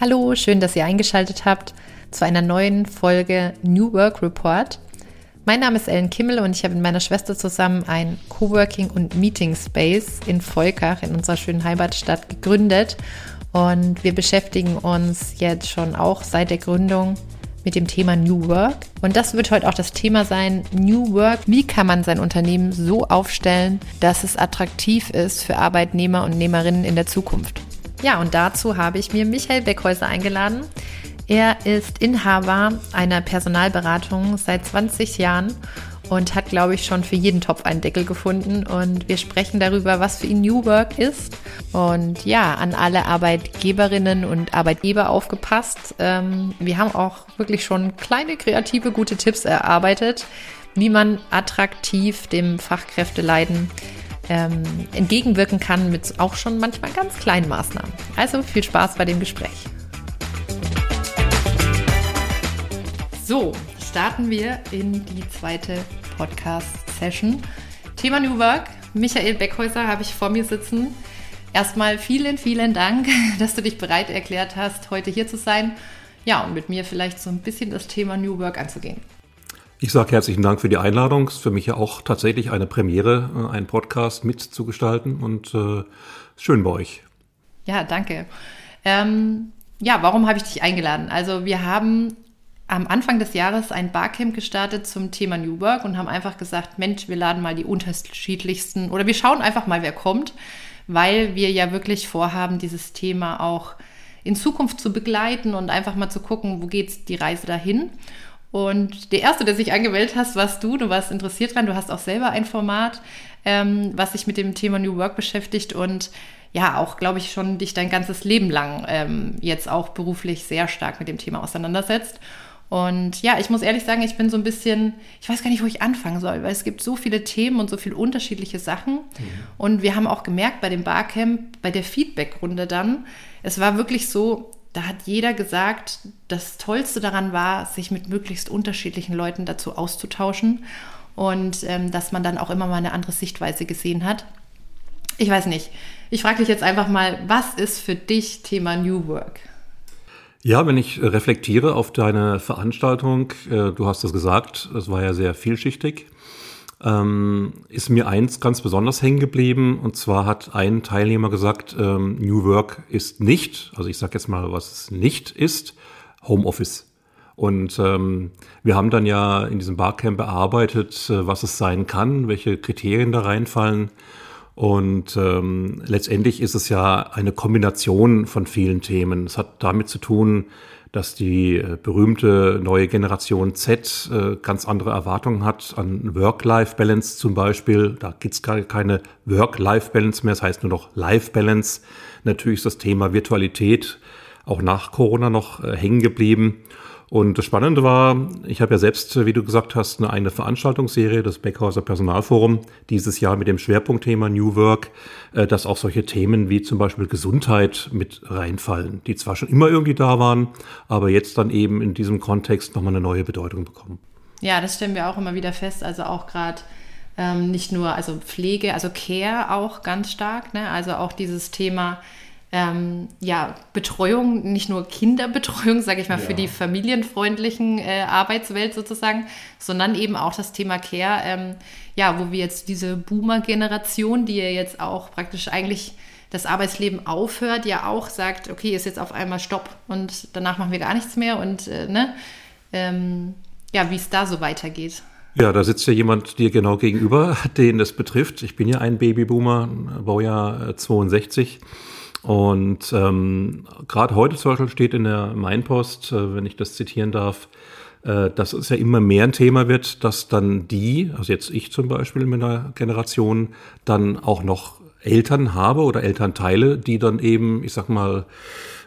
Hallo, schön, dass ihr eingeschaltet habt zu einer neuen Folge New Work Report. Mein Name ist Ellen Kimmel und ich habe mit meiner Schwester zusammen ein Coworking und Meeting Space in Volkach in unserer schönen Heimatstadt gegründet. Und wir beschäftigen uns jetzt schon auch seit der Gründung mit dem Thema New Work. Und das wird heute auch das Thema sein, New Work. Wie kann man sein Unternehmen so aufstellen, dass es attraktiv ist für Arbeitnehmer und Nehmerinnen in der Zukunft? Ja, und dazu habe ich mir Michael Beckhäuser eingeladen. Er ist Inhaber einer Personalberatung seit 20 Jahren und hat, glaube ich, schon für jeden Topf einen Deckel gefunden. Und wir sprechen darüber, was für ihn New Work ist. Und ja, an alle Arbeitgeberinnen und Arbeitgeber aufgepasst. Ähm, wir haben auch wirklich schon kleine, kreative, gute Tipps erarbeitet, wie man attraktiv dem Fachkräfteleiden ähm, entgegenwirken kann mit auch schon manchmal ganz kleinen Maßnahmen. Also viel Spaß bei dem Gespräch. So, starten wir in die zweite Podcast-Session. Thema New Work. Michael Beckhäuser habe ich vor mir sitzen. Erstmal vielen, vielen Dank, dass du dich bereit erklärt hast, heute hier zu sein. Ja, und mit mir vielleicht so ein bisschen das Thema New Work anzugehen. Ich sage herzlichen Dank für die Einladung. Es ist für mich ja auch tatsächlich eine Premiere, äh, einen Podcast mitzugestalten und äh, schön bei euch. Ja, danke. Ähm, ja, warum habe ich dich eingeladen? Also wir haben am Anfang des Jahres ein Barcamp gestartet zum Thema New Work und haben einfach gesagt, Mensch, wir laden mal die unterschiedlichsten oder wir schauen einfach mal, wer kommt, weil wir ja wirklich vorhaben, dieses Thema auch in Zukunft zu begleiten und einfach mal zu gucken, wo geht die Reise dahin. Und der erste, der sich angemeldet hast, warst du. Du warst interessiert dran. Du hast auch selber ein Format, ähm, was sich mit dem Thema New Work beschäftigt und ja, auch, glaube ich, schon dich dein ganzes Leben lang ähm, jetzt auch beruflich sehr stark mit dem Thema auseinandersetzt. Und ja, ich muss ehrlich sagen, ich bin so ein bisschen, ich weiß gar nicht, wo ich anfangen soll, weil es gibt so viele Themen und so viele unterschiedliche Sachen. Mhm. Und wir haben auch gemerkt bei dem Barcamp, bei der Feedback-Runde dann, es war wirklich so, da hat jeder gesagt, das Tollste daran war, sich mit möglichst unterschiedlichen Leuten dazu auszutauschen und ähm, dass man dann auch immer mal eine andere Sichtweise gesehen hat. Ich weiß nicht. Ich frage dich jetzt einfach mal, was ist für dich Thema New Work? Ja, wenn ich reflektiere auf deine Veranstaltung, äh, du hast es gesagt, es war ja sehr vielschichtig ähm, ist mir eins ganz besonders hängen geblieben. Und zwar hat ein Teilnehmer gesagt, ähm, New Work ist nicht, also ich sage jetzt mal, was es nicht ist, Homeoffice. Und ähm, wir haben dann ja in diesem Barcamp bearbeitet, äh, was es sein kann, welche Kriterien da reinfallen. Und ähm, letztendlich ist es ja eine Kombination von vielen Themen. Es hat damit zu tun, dass die äh, berühmte neue Generation Z äh, ganz andere Erwartungen hat an Work-Life-Balance zum Beispiel. Da gibt's gar keine Work-Life-Balance mehr, das heißt nur noch Life-Balance. Natürlich ist das Thema Virtualität auch nach Corona noch äh, hängen geblieben. Und das Spannende war, ich habe ja selbst, wie du gesagt hast, eine eigene Veranstaltungsserie, das Beckhauser Personalforum, dieses Jahr mit dem Schwerpunktthema New Work, äh, dass auch solche Themen wie zum Beispiel Gesundheit mit reinfallen, die zwar schon immer irgendwie da waren, aber jetzt dann eben in diesem Kontext nochmal eine neue Bedeutung bekommen. Ja, das stellen wir auch immer wieder fest. Also auch gerade ähm, nicht nur, also Pflege, also Care auch ganz stark, ne? also auch dieses Thema ähm, ja, Betreuung, nicht nur Kinderbetreuung, sage ich mal, ja. für die familienfreundlichen äh, Arbeitswelt sozusagen, sondern eben auch das Thema Care, ähm, ja, wo wir jetzt diese Boomer-Generation, die ja jetzt auch praktisch eigentlich das Arbeitsleben aufhört, ja auch sagt, okay, ist jetzt auf einmal Stopp und danach machen wir gar nichts mehr und äh, ne, ähm, ja, wie es da so weitergeht. Ja, da sitzt ja jemand dir genau gegenüber, den das betrifft. Ich bin ja ein Babyboomer, Baujahr 62. Und ähm, gerade heute zum Beispiel steht in der Mainpost, äh, wenn ich das zitieren darf, äh, dass es ja immer mehr ein Thema wird, dass dann die, also jetzt ich zum Beispiel in meiner Generation, dann auch noch Eltern habe oder Elternteile, die dann eben, ich sag mal,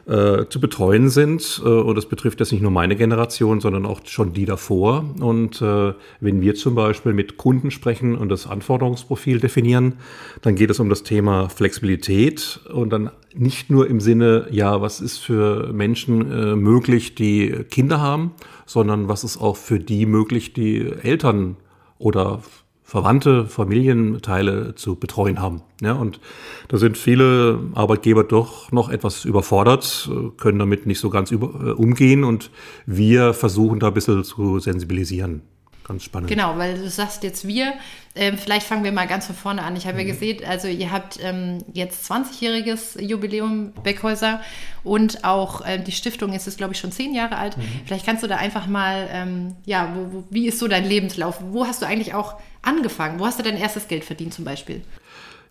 äh, zu betreuen sind. Äh, und das betrifft jetzt nicht nur meine Generation, sondern auch schon die davor. Und äh, wenn wir zum Beispiel mit Kunden sprechen und das Anforderungsprofil definieren, dann geht es um das Thema Flexibilität und dann nicht nur im Sinne, ja, was ist für Menschen äh, möglich, die Kinder haben, sondern was ist auch für die möglich, die Eltern oder Verwandte, Familienteile zu betreuen haben. Ja, und da sind viele Arbeitgeber doch noch etwas überfordert, können damit nicht so ganz über, äh, umgehen und wir versuchen da ein bisschen zu sensibilisieren ganz spannend. Genau, weil du sagst jetzt wir. Ähm, vielleicht fangen wir mal ganz von vorne an. Ich habe mhm. ja gesehen, also ihr habt ähm, jetzt 20-jähriges Jubiläum Beckhäuser und auch ähm, die Stiftung ist es, glaube ich, schon zehn Jahre alt. Mhm. Vielleicht kannst du da einfach mal, ähm, ja, wo, wo, wie ist so dein Lebenslauf? Wo hast du eigentlich auch angefangen? Wo hast du dein erstes Geld verdient zum Beispiel?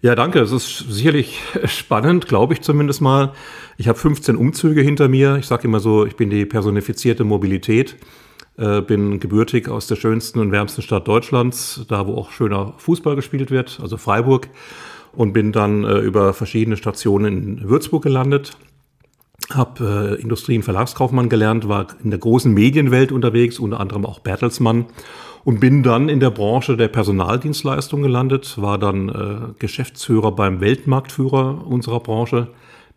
Ja, danke. Es ist sicherlich spannend, glaube ich zumindest mal. Ich habe 15 Umzüge hinter mir. Ich sage immer so, ich bin die personifizierte Mobilität. Äh, bin gebürtig aus der schönsten und wärmsten Stadt Deutschlands, da wo auch schöner Fußball gespielt wird, also Freiburg. Und bin dann äh, über verschiedene Stationen in Würzburg gelandet. Habe äh, Industrie- und Verlagskaufmann gelernt, war in der großen Medienwelt unterwegs, unter anderem auch Bertelsmann. Und bin dann in der Branche der Personaldienstleistung gelandet, war dann äh, Geschäftsführer beim Weltmarktführer unserer Branche,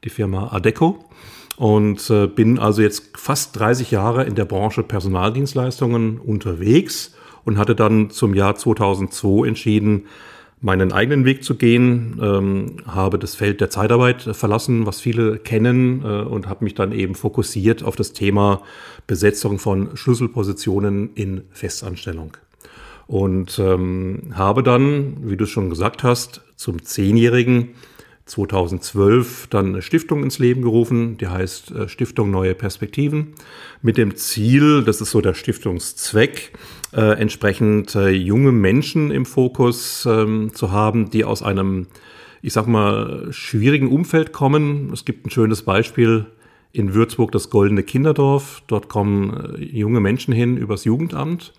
die Firma Adeco und äh, bin also jetzt fast 30 Jahre in der Branche Personaldienstleistungen unterwegs und hatte dann zum Jahr 2002 entschieden, meinen eigenen Weg zu gehen, ähm, habe das Feld der Zeitarbeit verlassen, was viele kennen, äh, und habe mich dann eben fokussiert auf das Thema Besetzung von Schlüsselpositionen in Festanstellung. Und ähm, habe dann, wie du schon gesagt hast, zum Zehnjährigen 2012 dann eine Stiftung ins Leben gerufen, die heißt äh, Stiftung Neue Perspektiven, mit dem Ziel, das ist so der Stiftungszweck, äh, entsprechend äh, junge Menschen im Fokus ähm, zu haben, die aus einem, ich sag mal, schwierigen Umfeld kommen. Es gibt ein schönes Beispiel in Würzburg, das Goldene Kinderdorf. Dort kommen äh, junge Menschen hin übers Jugendamt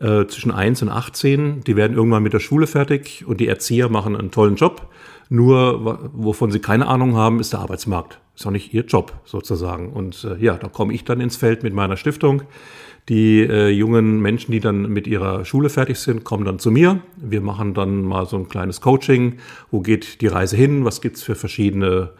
äh, zwischen 1 und 18. Die werden irgendwann mit der Schule fertig und die Erzieher machen einen tollen Job nur, wovon sie keine Ahnung haben, ist der Arbeitsmarkt. Ist auch nicht ihr Job sozusagen. Und äh, ja, da komme ich dann ins Feld mit meiner Stiftung. Die äh, jungen Menschen, die dann mit ihrer Schule fertig sind, kommen dann zu mir. Wir machen dann mal so ein kleines Coaching. Wo geht die Reise hin? Was gibt's für verschiedene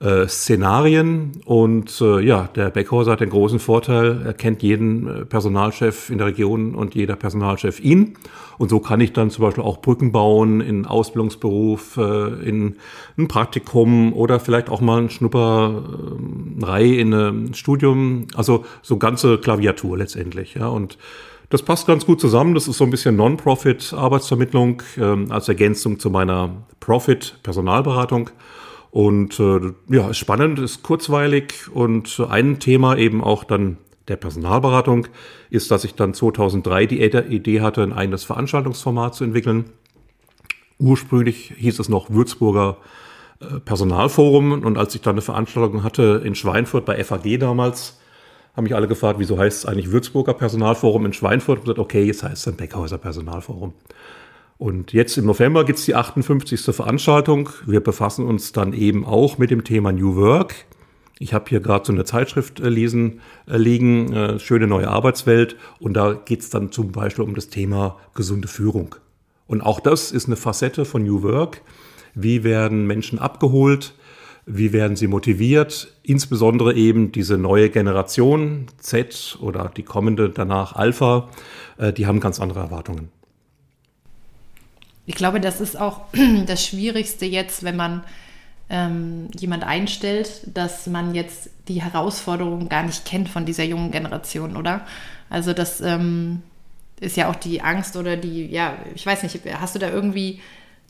äh, Szenarien. Und äh, ja, der Beckhauser hat den großen Vorteil, er kennt jeden äh, Personalchef in der Region und jeder Personalchef ihn. Und so kann ich dann zum Beispiel auch Brücken bauen in Ausbildungsberuf, äh, in ein Praktikum oder vielleicht auch mal ein Schnupperei in einem Studium. Also so ganze Klaviatur letztendlich. Ja. Und das passt ganz gut zusammen. Das ist so ein bisschen Non-Profit-Arbeitsvermittlung ähm, als Ergänzung zu meiner Profit-Personalberatung. Und äh, ja, ist spannend, ist kurzweilig und ein Thema eben auch dann der Personalberatung ist, dass ich dann 2003 die Idee hatte, ein eigenes Veranstaltungsformat zu entwickeln. Ursprünglich hieß es noch Würzburger äh, Personalforum und als ich dann eine Veranstaltung hatte in Schweinfurt bei FAG damals, haben mich alle gefragt, wieso heißt es eigentlich Würzburger Personalforum in Schweinfurt? Und gesagt, okay, jetzt heißt es dann Beckhäuser Personalforum. Und jetzt im November gibt es die 58. Veranstaltung. Wir befassen uns dann eben auch mit dem Thema New Work. Ich habe hier gerade so eine Zeitschrift äh, lesen, äh, liegen, äh, schöne neue Arbeitswelt. Und da geht es dann zum Beispiel um das Thema gesunde Führung. Und auch das ist eine Facette von New Work. Wie werden Menschen abgeholt? Wie werden sie motiviert? Insbesondere eben diese neue Generation Z oder die kommende danach Alpha, äh, die haben ganz andere Erwartungen. Ich glaube, das ist auch das Schwierigste jetzt, wenn man ähm, jemand einstellt, dass man jetzt die Herausforderungen gar nicht kennt von dieser jungen Generation, oder? Also das ähm, ist ja auch die Angst oder die, ja, ich weiß nicht, hast du da irgendwie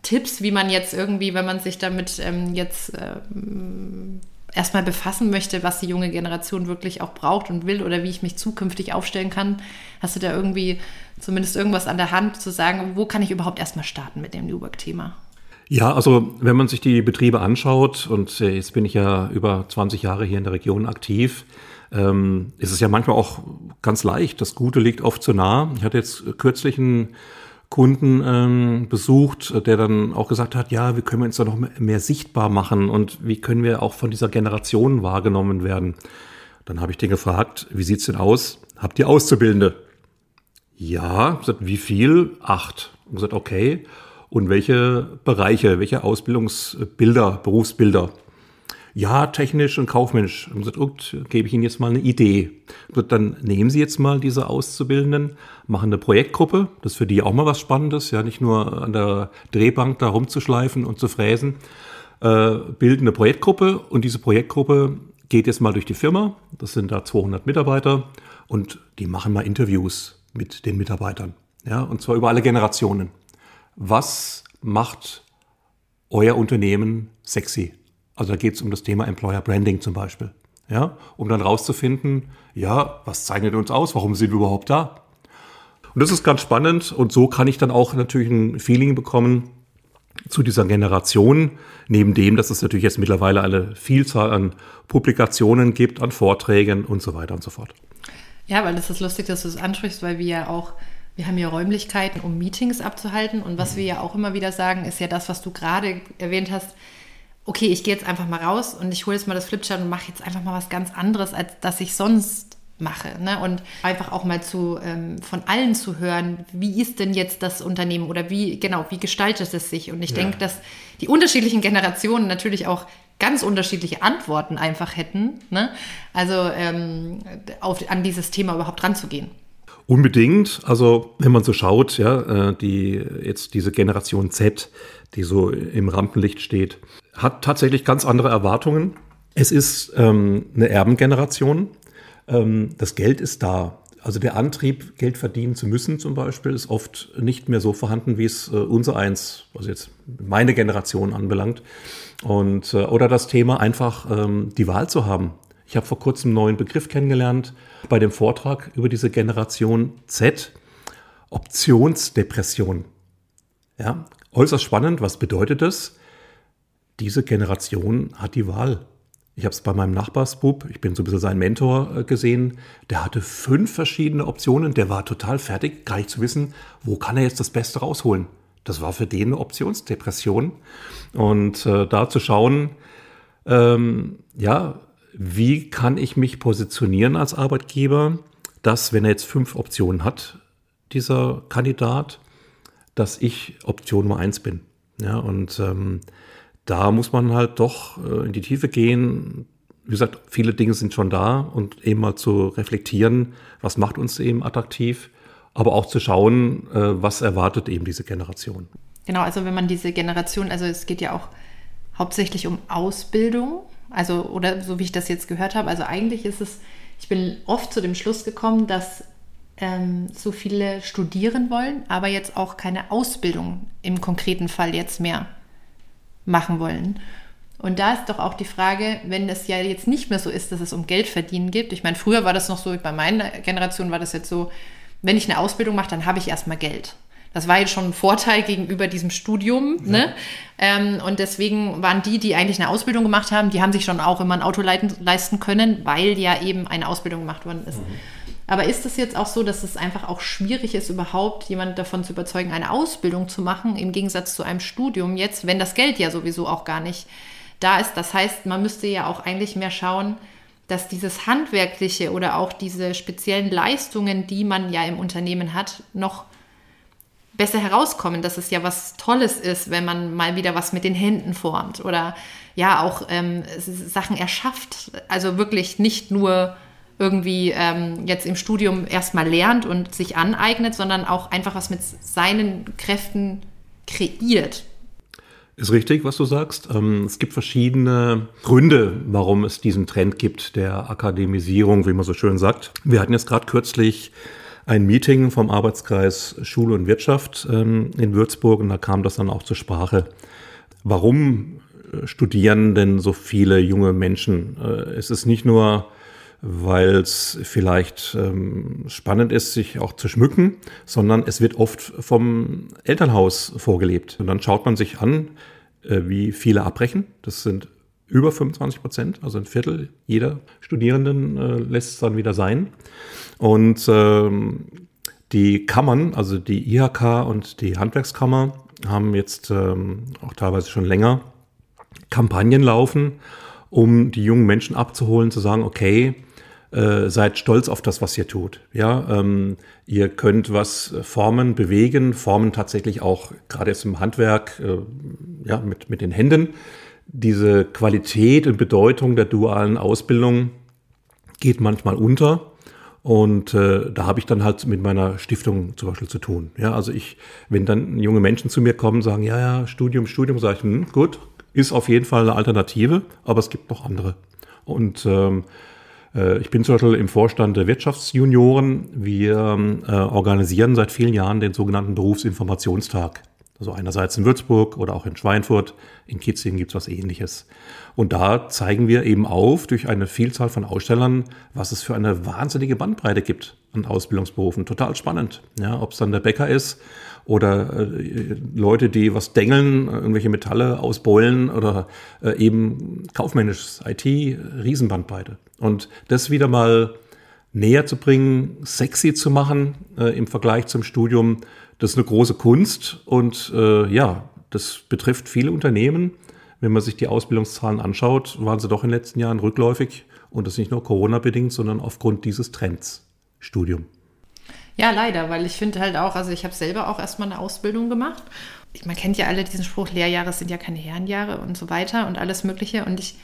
Tipps, wie man jetzt irgendwie, wenn man sich damit ähm, jetzt ähm, erstmal befassen möchte, was die junge Generation wirklich auch braucht und will oder wie ich mich zukünftig aufstellen kann. Hast du da irgendwie zumindest irgendwas an der Hand zu sagen, wo kann ich überhaupt erstmal starten mit dem New Work-Thema? Ja, also wenn man sich die Betriebe anschaut, und äh, jetzt bin ich ja über 20 Jahre hier in der Region aktiv, ähm, ist es ja manchmal auch ganz leicht. Das Gute liegt oft zu nah. Ich hatte jetzt kürzlich einen Kunden ähm, besucht, der dann auch gesagt hat, ja, wie können wir uns da noch mehr sichtbar machen und wie können wir auch von dieser Generation wahrgenommen werden. Dann habe ich den gefragt, wie sieht's denn aus? Habt ihr Auszubildende? Ja, gesagt, wie viel? Acht. Und gesagt, okay. Und welche Bereiche, welche Ausbildungsbilder, Berufsbilder? Ja, technisch und kaufmännisch. Und gesagt, gut, gebe ich Ihnen jetzt mal eine Idee. Und dann nehmen Sie jetzt mal diese Auszubildenden, machen eine Projektgruppe. Das ist für die auch mal was Spannendes, ja, nicht nur an der Drehbank da rumzuschleifen und zu fräsen. Äh, bilden eine Projektgruppe und diese Projektgruppe geht jetzt mal durch die Firma. Das sind da 200 Mitarbeiter und die machen mal Interviews mit den Mitarbeitern. Ja, und zwar über alle Generationen. Was macht euer Unternehmen sexy? Also da geht es um das Thema Employer Branding zum Beispiel. Ja, um dann rauszufinden, ja, was zeichnet uns aus? Warum sind wir überhaupt da? Und das ist ganz spannend und so kann ich dann auch natürlich ein Feeling bekommen zu dieser Generation, neben dem, dass es natürlich jetzt mittlerweile eine Vielzahl an Publikationen gibt, an Vorträgen und so weiter und so fort. Ja, weil das ist lustig, dass du es ansprichst, weil wir ja auch, wir haben ja Räumlichkeiten, um Meetings abzuhalten. Und was wir ja auch immer wieder sagen, ist ja das, was du gerade erwähnt hast. Okay, ich gehe jetzt einfach mal raus und ich hole jetzt mal das Flipchart und mache jetzt einfach mal was ganz anderes, als das ich sonst mache. Ne? Und einfach auch mal zu ähm, von allen zu hören, wie ist denn jetzt das Unternehmen oder wie, genau, wie gestaltet es sich? Und ich ja. denke, dass die unterschiedlichen Generationen natürlich auch ganz unterschiedliche Antworten einfach hätten. Ne? Also ähm, auf, an dieses Thema überhaupt ranzugehen. Unbedingt. Also wenn man so schaut, ja, äh, die jetzt diese Generation Z, die so im Rampenlicht steht, hat tatsächlich ganz andere Erwartungen. Es ist ähm, eine Erbengeneration. Ähm, das Geld ist da. Also der Antrieb, Geld verdienen zu müssen zum Beispiel, ist oft nicht mehr so vorhanden, wie es äh, unser eins, also jetzt meine Generation anbelangt. Und, äh, oder das Thema einfach ähm, die Wahl zu haben. Ich habe vor kurzem einen neuen Begriff kennengelernt bei dem Vortrag über diese Generation Z, Optionsdepression. Ja, äußerst spannend. Was bedeutet das? Diese Generation hat die Wahl. Ich habe es bei meinem Nachbarsbub, ich bin so ein bisschen sein Mentor äh, gesehen, der hatte fünf verschiedene Optionen, der war total fertig, gar nicht zu wissen, wo kann er jetzt das Beste rausholen. Das war für den eine Optionsdepression. Und äh, da zu schauen, ähm, ja, wie kann ich mich positionieren als Arbeitgeber, dass, wenn er jetzt fünf Optionen hat, dieser Kandidat, dass ich Option Nummer eins bin. Ja, und ähm, da muss man halt doch äh, in die Tiefe gehen. Wie gesagt, viele Dinge sind schon da und eben mal zu reflektieren, was macht uns eben attraktiv, aber auch zu schauen, äh, was erwartet eben diese Generation. Genau, also wenn man diese Generation, also es geht ja auch hauptsächlich um Ausbildung, also oder so wie ich das jetzt gehört habe, also eigentlich ist es, ich bin oft zu dem Schluss gekommen, dass ähm, so viele studieren wollen, aber jetzt auch keine Ausbildung im konkreten Fall jetzt mehr machen wollen. Und da ist doch auch die Frage, wenn es ja jetzt nicht mehr so ist, dass es um Geld verdienen geht. Ich meine, früher war das noch so, bei meiner Generation war das jetzt so, wenn ich eine Ausbildung mache, dann habe ich erstmal Geld. Das war jetzt schon ein Vorteil gegenüber diesem Studium. Ja. Ne? Ähm, und deswegen waren die, die eigentlich eine Ausbildung gemacht haben, die haben sich schon auch immer ein Auto leisten können, weil ja eben eine Ausbildung gemacht worden ist. Mhm. Aber ist es jetzt auch so, dass es einfach auch schwierig ist, überhaupt jemand davon zu überzeugen, eine Ausbildung zu machen, im Gegensatz zu einem Studium jetzt, wenn das Geld ja sowieso auch gar nicht da ist? Das heißt, man müsste ja auch eigentlich mehr schauen, dass dieses Handwerkliche oder auch diese speziellen Leistungen, die man ja im Unternehmen hat, noch besser herauskommen, dass es ja was Tolles ist, wenn man mal wieder was mit den Händen formt oder ja auch ähm, Sachen erschafft. Also wirklich nicht nur irgendwie ähm, jetzt im Studium erstmal lernt und sich aneignet, sondern auch einfach was mit seinen Kräften kreiert. Ist richtig, was du sagst. Ähm, es gibt verschiedene Gründe, warum es diesen Trend gibt der Akademisierung, wie man so schön sagt. Wir hatten jetzt gerade kürzlich ein Meeting vom Arbeitskreis Schule und Wirtschaft ähm, in Würzburg und da kam das dann auch zur Sprache. Warum äh, studieren denn so viele junge Menschen? Äh, es ist nicht nur weil es vielleicht ähm, spannend ist, sich auch zu schmücken, sondern es wird oft vom Elternhaus vorgelebt. Und dann schaut man sich an, äh, wie viele abbrechen. Das sind über 25 Prozent, also ein Viertel jeder Studierenden äh, lässt es dann wieder sein. Und ähm, die Kammern, also die IHK und die Handwerkskammer, haben jetzt ähm, auch teilweise schon länger Kampagnen laufen, um die jungen Menschen abzuholen, zu sagen, okay, äh, seid stolz auf das, was ihr tut. Ja, ähm, ihr könnt was formen, bewegen, formen tatsächlich auch gerade jetzt im Handwerk, äh, ja, mit, mit den Händen. diese Qualität und Bedeutung der dualen Ausbildung geht manchmal unter. Und äh, da habe ich dann halt mit meiner Stiftung zum Beispiel zu tun. Ja, also ich, wenn dann junge Menschen zu mir kommen, sagen, ja, ja, Studium, Studium, sage ich, hm, gut, ist auf jeden Fall eine Alternative, aber es gibt noch andere. Und ähm, äh, ich bin zum Beispiel im Vorstand der Wirtschaftsjunioren. Wir äh, organisieren seit vielen Jahren den sogenannten Berufsinformationstag. Also einerseits in Würzburg oder auch in Schweinfurt, in Kitzingen gibt's was ähnliches. Und da zeigen wir eben auf durch eine Vielzahl von Ausstellern, was es für eine wahnsinnige Bandbreite gibt an Ausbildungsberufen. Total spannend. Ja, ob es dann der Bäcker ist oder äh, Leute, die was dengeln, irgendwelche Metalle ausbeulen oder äh, eben kaufmännisches IT, Riesenbandbreite. Und das wieder mal näher zu bringen, sexy zu machen äh, im Vergleich zum Studium, das ist eine große Kunst und äh, ja, das betrifft viele Unternehmen. Wenn man sich die Ausbildungszahlen anschaut, waren sie doch in den letzten Jahren rückläufig und das nicht nur Corona-bedingt, sondern aufgrund dieses Trends Studium. Ja, leider, weil ich finde halt auch, also ich habe selber auch erstmal eine Ausbildung gemacht. Man kennt ja alle diesen Spruch, Lehrjahre sind ja keine Herrenjahre und so weiter und alles Mögliche. Und ich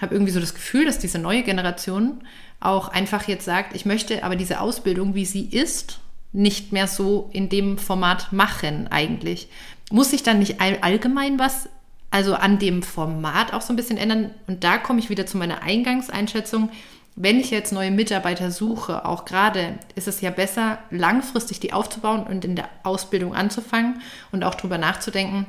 habe irgendwie so das Gefühl, dass diese neue Generation auch einfach jetzt sagt, ich möchte aber diese Ausbildung, wie sie ist, nicht mehr so in dem Format machen eigentlich. Muss sich dann nicht allgemein was, also an dem Format auch so ein bisschen ändern? Und da komme ich wieder zu meiner Eingangseinschätzung wenn ich jetzt neue Mitarbeiter suche, auch gerade ist es ja besser, langfristig die aufzubauen und in der Ausbildung anzufangen und auch darüber nachzudenken,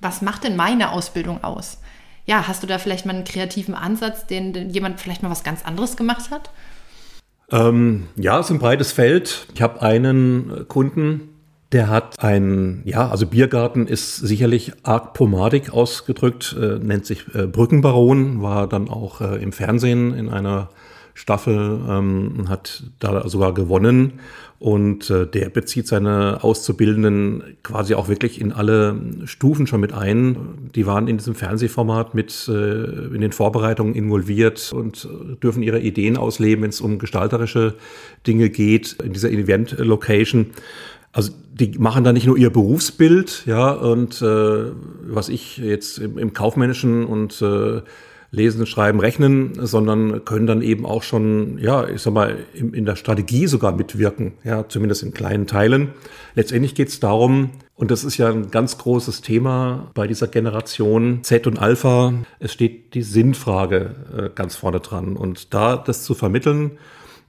was macht denn meine Ausbildung aus? Ja, hast du da vielleicht mal einen kreativen Ansatz, den, den jemand vielleicht mal was ganz anderes gemacht hat? Ähm, ja, es ist ein breites Feld. Ich habe einen Kunden, der hat ein, ja, also Biergarten ist sicherlich arg pomadig ausgedrückt, äh, nennt sich äh, Brückenbaron, war dann auch äh, im Fernsehen in einer Staffel, ähm, hat da sogar gewonnen. Und äh, der bezieht seine Auszubildenden quasi auch wirklich in alle Stufen schon mit ein. Die waren in diesem Fernsehformat mit äh, in den Vorbereitungen involviert und dürfen ihre Ideen ausleben, wenn es um gestalterische Dinge geht, in dieser Event-Location. Also die machen da nicht nur ihr Berufsbild, ja, und äh, was ich jetzt im, im kaufmännischen und äh, Lesen, Schreiben, Rechnen, sondern können dann eben auch schon, ja, ich sag mal, in, in der Strategie sogar mitwirken, ja, zumindest in kleinen Teilen. Letztendlich geht es darum, und das ist ja ein ganz großes Thema bei dieser Generation Z und Alpha, es steht die Sinnfrage äh, ganz vorne dran. Und da das zu vermitteln,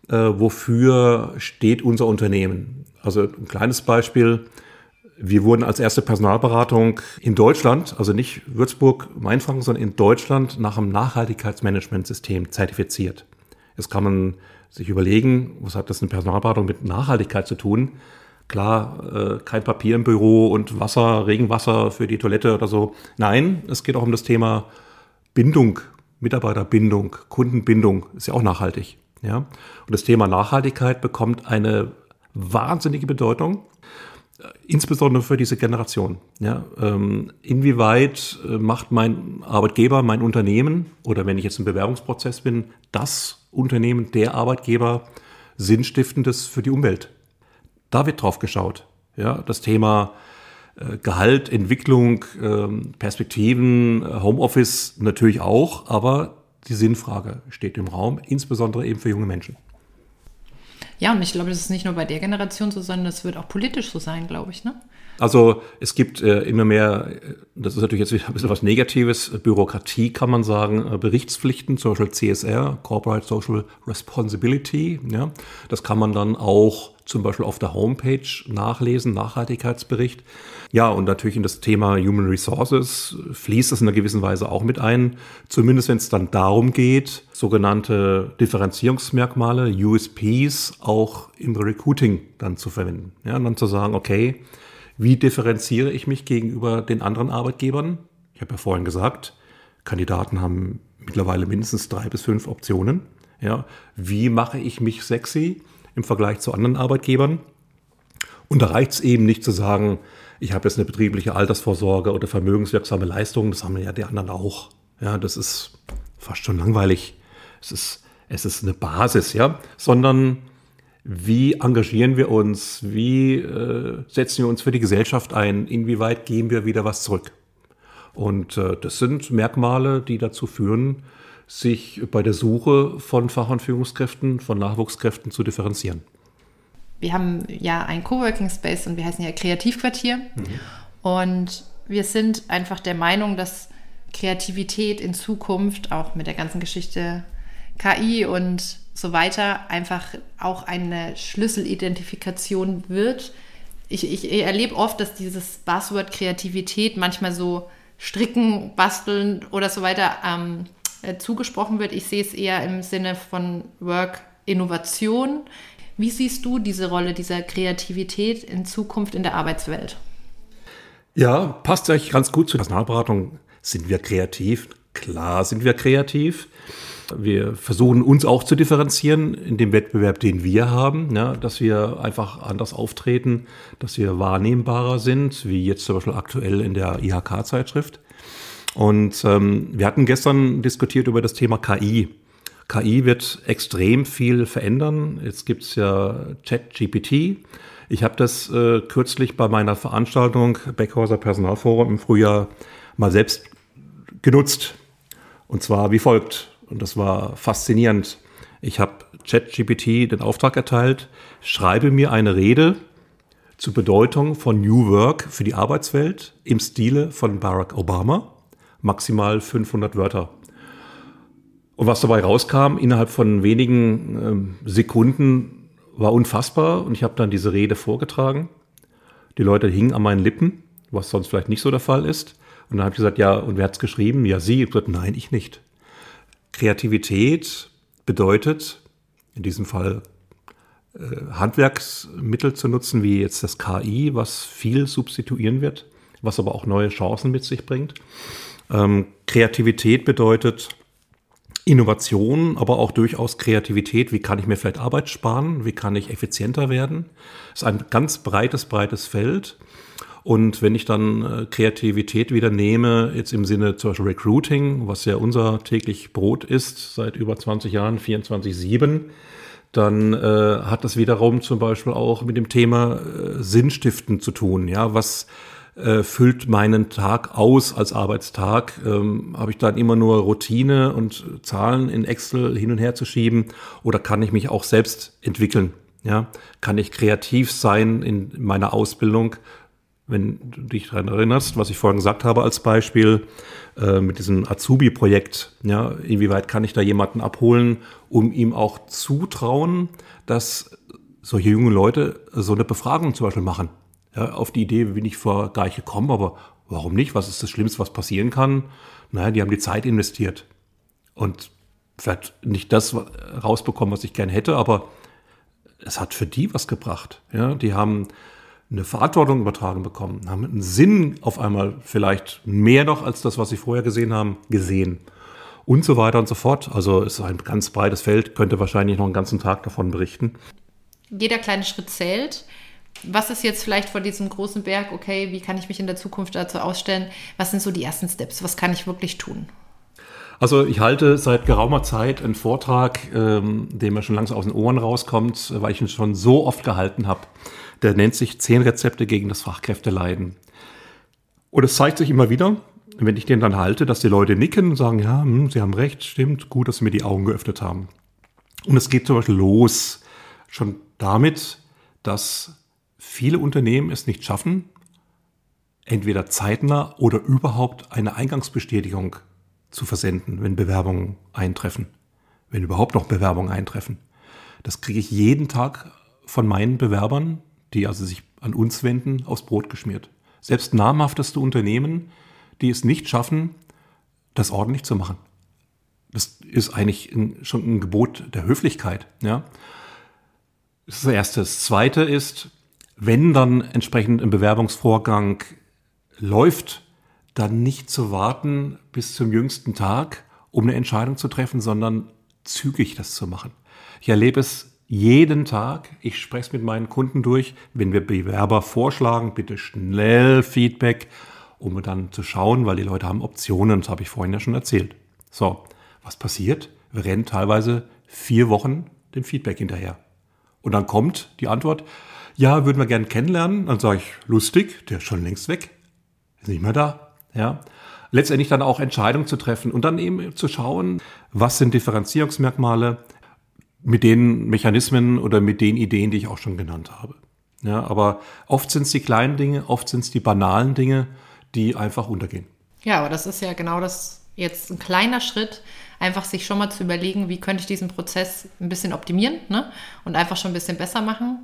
äh, wofür steht unser Unternehmen? Also ein kleines Beispiel. Wir wurden als erste Personalberatung in Deutschland, also nicht Würzburg, Mainfranken, sondern in Deutschland nach einem Nachhaltigkeitsmanagementsystem zertifiziert. Jetzt kann man sich überlegen, was hat das eine Personalberatung mit Nachhaltigkeit zu tun? Klar, äh, kein Papier im Büro und Wasser, Regenwasser für die Toilette oder so. Nein, es geht auch um das Thema Bindung, Mitarbeiterbindung, Kundenbindung, ist ja auch nachhaltig. Ja? Und das Thema Nachhaltigkeit bekommt eine wahnsinnige Bedeutung, insbesondere für diese Generation. Ja, ähm, inwieweit äh, macht mein Arbeitgeber, mein Unternehmen oder wenn ich jetzt im Bewerbungsprozess bin, das Unternehmen, der Arbeitgeber Sinnstiftendes für die Umwelt? Da wird drauf geschaut. Ja, das Thema äh, Gehalt, Entwicklung, äh, Perspektiven, äh, Homeoffice natürlich auch, aber die Sinnfrage steht im Raum, insbesondere eben für junge Menschen. Ja, und ich glaube, das ist nicht nur bei der Generation so, sondern das wird auch politisch so sein, glaube ich, ne? Also es gibt äh, immer mehr, äh, das ist natürlich jetzt wieder ein bisschen was Negatives, Bürokratie kann man sagen, äh, Berichtspflichten, zum Beispiel CSR, Corporate Social Responsibility. Ja, das kann man dann auch zum Beispiel auf der Homepage nachlesen, Nachhaltigkeitsbericht. Ja, und natürlich in das Thema Human Resources fließt das in einer gewissen Weise auch mit ein. Zumindest wenn es dann darum geht, sogenannte Differenzierungsmerkmale, USPs, auch im Recruiting dann zu verwenden. Ja, und dann zu sagen, okay, wie differenziere ich mich gegenüber den anderen Arbeitgebern? Ich habe ja vorhin gesagt, Kandidaten haben mittlerweile mindestens drei bis fünf Optionen. Ja, wie mache ich mich sexy im Vergleich zu anderen Arbeitgebern? Und da reicht es eben nicht zu sagen, ich habe jetzt eine betriebliche Altersvorsorge oder vermögenswirksame Leistungen, das haben ja die anderen auch. Ja, das ist fast schon langweilig. Es ist, es ist eine Basis, ja, sondern wie engagieren wir uns, wie äh, setzen wir uns für die Gesellschaft ein, inwieweit geben wir wieder was zurück. Und äh, das sind Merkmale, die dazu führen, sich bei der Suche von Fach- und Führungskräften, von Nachwuchskräften zu differenzieren. Wir haben ja ein Coworking Space und wir heißen ja Kreativquartier. Mhm. Und wir sind einfach der Meinung, dass Kreativität in Zukunft auch mit der ganzen Geschichte KI und so weiter einfach auch eine Schlüsselidentifikation wird. Ich, ich erlebe oft, dass dieses Buzzword Kreativität manchmal so stricken, basteln oder so weiter ähm, äh, zugesprochen wird. Ich sehe es eher im Sinne von Work Innovation. Wie siehst du diese Rolle dieser Kreativität in Zukunft in der Arbeitswelt? Ja, passt eigentlich ganz gut zur Personalberatung. Sind wir kreativ? Klar sind wir kreativ. Wir versuchen uns auch zu differenzieren in dem Wettbewerb, den wir haben, ja, dass wir einfach anders auftreten, dass wir wahrnehmbarer sind, wie jetzt zum Beispiel aktuell in der IHK-Zeitschrift. Und ähm, wir hatten gestern diskutiert über das Thema KI. KI wird extrem viel verändern. Jetzt gibt es ja ChatGPT. Ich habe das äh, kürzlich bei meiner Veranstaltung Beckhauser Personalforum im Frühjahr mal selbst genutzt. Und zwar wie folgt. Und das war faszinierend. Ich habe ChatGPT den Auftrag erteilt, schreibe mir eine Rede zur Bedeutung von New Work für die Arbeitswelt im Stile von Barack Obama. Maximal 500 Wörter. Und was dabei rauskam, innerhalb von wenigen ähm, Sekunden war unfassbar. Und ich habe dann diese Rede vorgetragen. Die Leute hingen an meinen Lippen, was sonst vielleicht nicht so der Fall ist. Und dann habe ich gesagt, ja, und wer hat's geschrieben? Ja, Sie. Ich gesagt, nein, ich nicht. Kreativität bedeutet, in diesem Fall äh, Handwerksmittel zu nutzen, wie jetzt das KI, was viel substituieren wird, was aber auch neue Chancen mit sich bringt. Ähm, Kreativität bedeutet, Innovation, aber auch durchaus Kreativität. Wie kann ich mir vielleicht Arbeit sparen? Wie kann ich effizienter werden? Das ist ein ganz breites, breites Feld. Und wenn ich dann äh, Kreativität wieder nehme, jetzt im Sinne zum Beispiel Recruiting, was ja unser täglich Brot ist, seit über 20 Jahren, 24-7, dann äh, hat das wiederum zum Beispiel auch mit dem Thema äh, Sinnstiften zu tun. Ja, was äh, füllt meinen Tag aus als Arbeitstag? Ähm, Habe ich dann immer nur Routine und Zahlen in Excel hin und her zu schieben oder kann ich mich auch selbst entwickeln? Ja, kann ich kreativ sein in meiner Ausbildung? Wenn du dich daran erinnerst, was ich vorhin gesagt habe als Beispiel äh, mit diesem Azubi-Projekt, ja, inwieweit kann ich da jemanden abholen, um ihm auch zutrauen, dass solche jungen Leute so eine Befragung zum Beispiel machen? Auf die Idee bin ich vor gar nicht gekommen, aber warum nicht? Was ist das Schlimmste, was passieren kann? Naja, die haben die Zeit investiert und vielleicht nicht das rausbekommen, was ich gern hätte, aber es hat für die was gebracht. Ja, die haben eine Verantwortung übertragen bekommen, haben einen Sinn auf einmal vielleicht mehr noch als das, was sie vorher gesehen haben, gesehen. Und so weiter und so fort. Also es ist ein ganz breites Feld, könnte wahrscheinlich noch einen ganzen Tag davon berichten. Jeder kleine Schritt zählt was ist jetzt vielleicht vor diesem großen Berg, okay, wie kann ich mich in der Zukunft dazu ausstellen? Was sind so die ersten Steps? Was kann ich wirklich tun? Also ich halte seit geraumer Zeit einen Vortrag, ähm, der mir schon langsam aus den Ohren rauskommt, weil ich ihn schon so oft gehalten habe. Der nennt sich Zehn Rezepte gegen das Fachkräfteleiden. Und es zeigt sich immer wieder, wenn ich den dann halte, dass die Leute nicken und sagen, ja, hm, sie haben recht, stimmt, gut, dass sie mir die Augen geöffnet haben. Und es geht zum Beispiel los schon damit, dass viele Unternehmen es nicht schaffen, entweder zeitnah oder überhaupt eine Eingangsbestätigung zu versenden, wenn Bewerbungen eintreffen, wenn überhaupt noch Bewerbungen eintreffen. Das kriege ich jeden Tag von meinen Bewerbern, die also sich an uns wenden, aufs Brot geschmiert. Selbst namhafteste Unternehmen, die es nicht schaffen, das ordentlich zu machen. Das ist eigentlich schon ein Gebot der Höflichkeit. Ja? Das ist das Erste. Das Zweite ist, wenn dann entsprechend ein Bewerbungsvorgang läuft, dann nicht zu warten bis zum jüngsten Tag, um eine Entscheidung zu treffen, sondern zügig das zu machen. Ich erlebe es jeden Tag. Ich spreche es mit meinen Kunden durch. Wenn wir Bewerber vorschlagen, bitte schnell Feedback, um dann zu schauen, weil die Leute haben Optionen. Das habe ich vorhin ja schon erzählt. So, was passiert? Wir rennen teilweise vier Wochen dem Feedback hinterher. Und dann kommt die Antwort, ja, würden wir gerne kennenlernen. Dann sage ich, lustig, der ist schon längst weg. Ist nicht mehr da. Ja. letztendlich dann auch Entscheidungen zu treffen und dann eben zu schauen, was sind Differenzierungsmerkmale mit den Mechanismen oder mit den Ideen, die ich auch schon genannt habe. Ja, aber oft sind es die kleinen Dinge, oft sind es die banalen Dinge, die einfach untergehen. Ja, aber das ist ja genau das jetzt ein kleiner Schritt, einfach sich schon mal zu überlegen, wie könnte ich diesen Prozess ein bisschen optimieren ne? und einfach schon ein bisschen besser machen.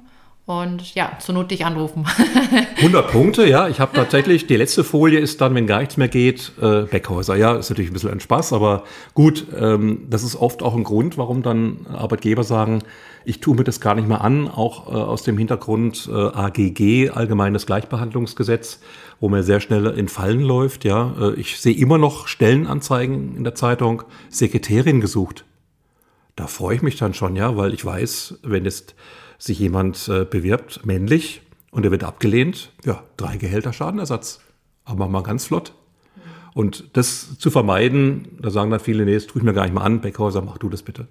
Und ja, zur Not dich anrufen. 100 Punkte, ja. Ich habe tatsächlich, die letzte Folie ist dann, wenn gar nichts mehr geht, äh, Backhäuser. Ja, ist natürlich ein bisschen ein Spaß, aber gut, ähm, das ist oft auch ein Grund, warum dann Arbeitgeber sagen, ich tue mir das gar nicht mehr an, auch äh, aus dem Hintergrund äh, AGG, Allgemeines Gleichbehandlungsgesetz, wo mir sehr schnell in Fallen läuft. Ja, äh, ich sehe immer noch Stellenanzeigen in der Zeitung, Sekretärin gesucht. Da freue ich mich dann schon, ja, weil ich weiß, wenn jetzt sich jemand äh, bewirbt, männlich, und er wird abgelehnt, ja, drei Gehälter Schadenersatz. Aber mal ganz flott. Und das zu vermeiden, da sagen dann viele, nee, das tue ich mir gar nicht mal an, Beckhäuser, mach du das bitte.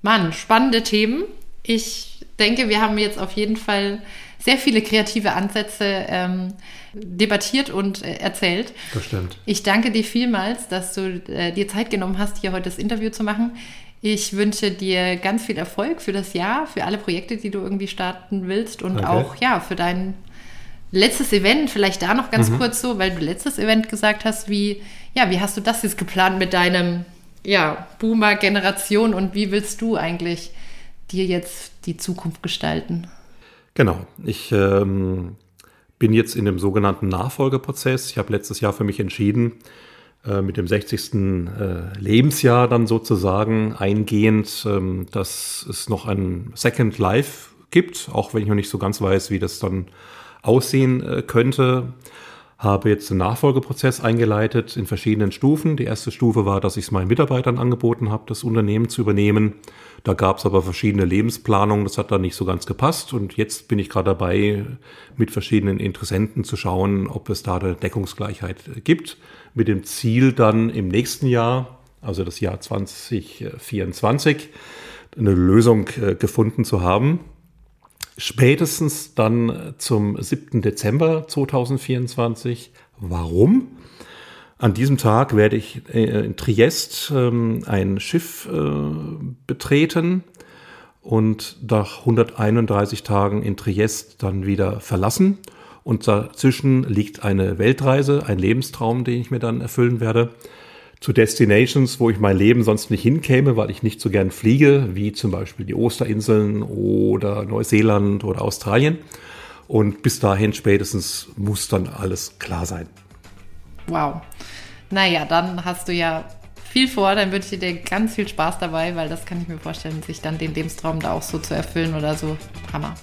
Mann, spannende Themen. Ich denke, wir haben jetzt auf jeden Fall sehr viele kreative Ansätze ähm, debattiert und äh, erzählt. Das stimmt. Ich danke dir vielmals, dass du äh, dir Zeit genommen hast, hier heute das Interview zu machen. Ich wünsche dir ganz viel Erfolg für das Jahr, für alle Projekte, die du irgendwie starten willst und okay. auch ja für dein letztes Event. Vielleicht da noch ganz mhm. kurz so, weil du letztes Event gesagt hast, wie ja, wie hast du das jetzt geplant mit deinem ja, Boomer-Generation und wie willst du eigentlich dir jetzt die Zukunft gestalten? Genau, ich ähm, bin jetzt in dem sogenannten Nachfolgeprozess. Ich habe letztes Jahr für mich entschieden, mit dem 60. Äh, Lebensjahr dann sozusagen eingehend, ähm, dass es noch ein Second Life gibt, auch wenn ich noch nicht so ganz weiß, wie das dann aussehen äh, könnte. Habe jetzt einen Nachfolgeprozess eingeleitet in verschiedenen Stufen. Die erste Stufe war, dass ich es meinen Mitarbeitern angeboten habe, das Unternehmen zu übernehmen. Da gab es aber verschiedene Lebensplanungen, das hat dann nicht so ganz gepasst. Und jetzt bin ich gerade dabei, mit verschiedenen Interessenten zu schauen, ob es da eine Deckungsgleichheit gibt mit dem Ziel dann im nächsten Jahr, also das Jahr 2024, eine Lösung äh, gefunden zu haben. Spätestens dann zum 7. Dezember 2024. Warum? An diesem Tag werde ich äh, in Triest ähm, ein Schiff äh, betreten und nach 131 Tagen in Triest dann wieder verlassen und dazwischen liegt eine Weltreise, ein Lebenstraum, den ich mir dann erfüllen werde. Zu Destinations, wo ich mein Leben sonst nicht hinkäme, weil ich nicht so gern fliege, wie zum Beispiel die Osterinseln oder Neuseeland oder Australien. Und bis dahin spätestens muss dann alles klar sein. Wow. Naja, dann hast du ja viel vor, dann wünsche ich dir ganz viel Spaß dabei, weil das kann ich mir vorstellen, sich dann den Lebenstraum da auch so zu erfüllen oder so. Hammer.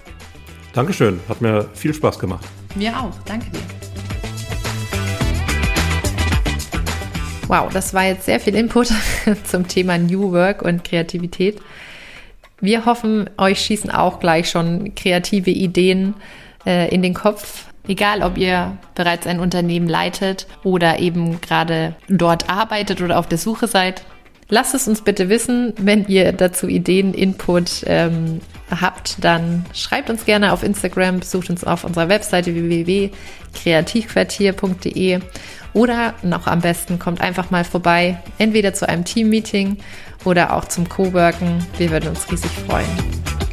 Dankeschön, hat mir viel Spaß gemacht. Mir auch, danke dir. Wow, das war jetzt sehr viel Input zum Thema New Work und Kreativität. Wir hoffen, euch schießen auch gleich schon kreative Ideen äh, in den Kopf. Egal, ob ihr bereits ein Unternehmen leitet oder eben gerade dort arbeitet oder auf der Suche seid. Lasst es uns bitte wissen, wenn ihr dazu Ideen, Input ähm, habt, dann schreibt uns gerne auf Instagram, besucht uns auf unserer Webseite www.kreativquartier.de oder noch am besten kommt einfach mal vorbei, entweder zu einem Teammeeting oder auch zum Coworken. Wir würden uns riesig freuen.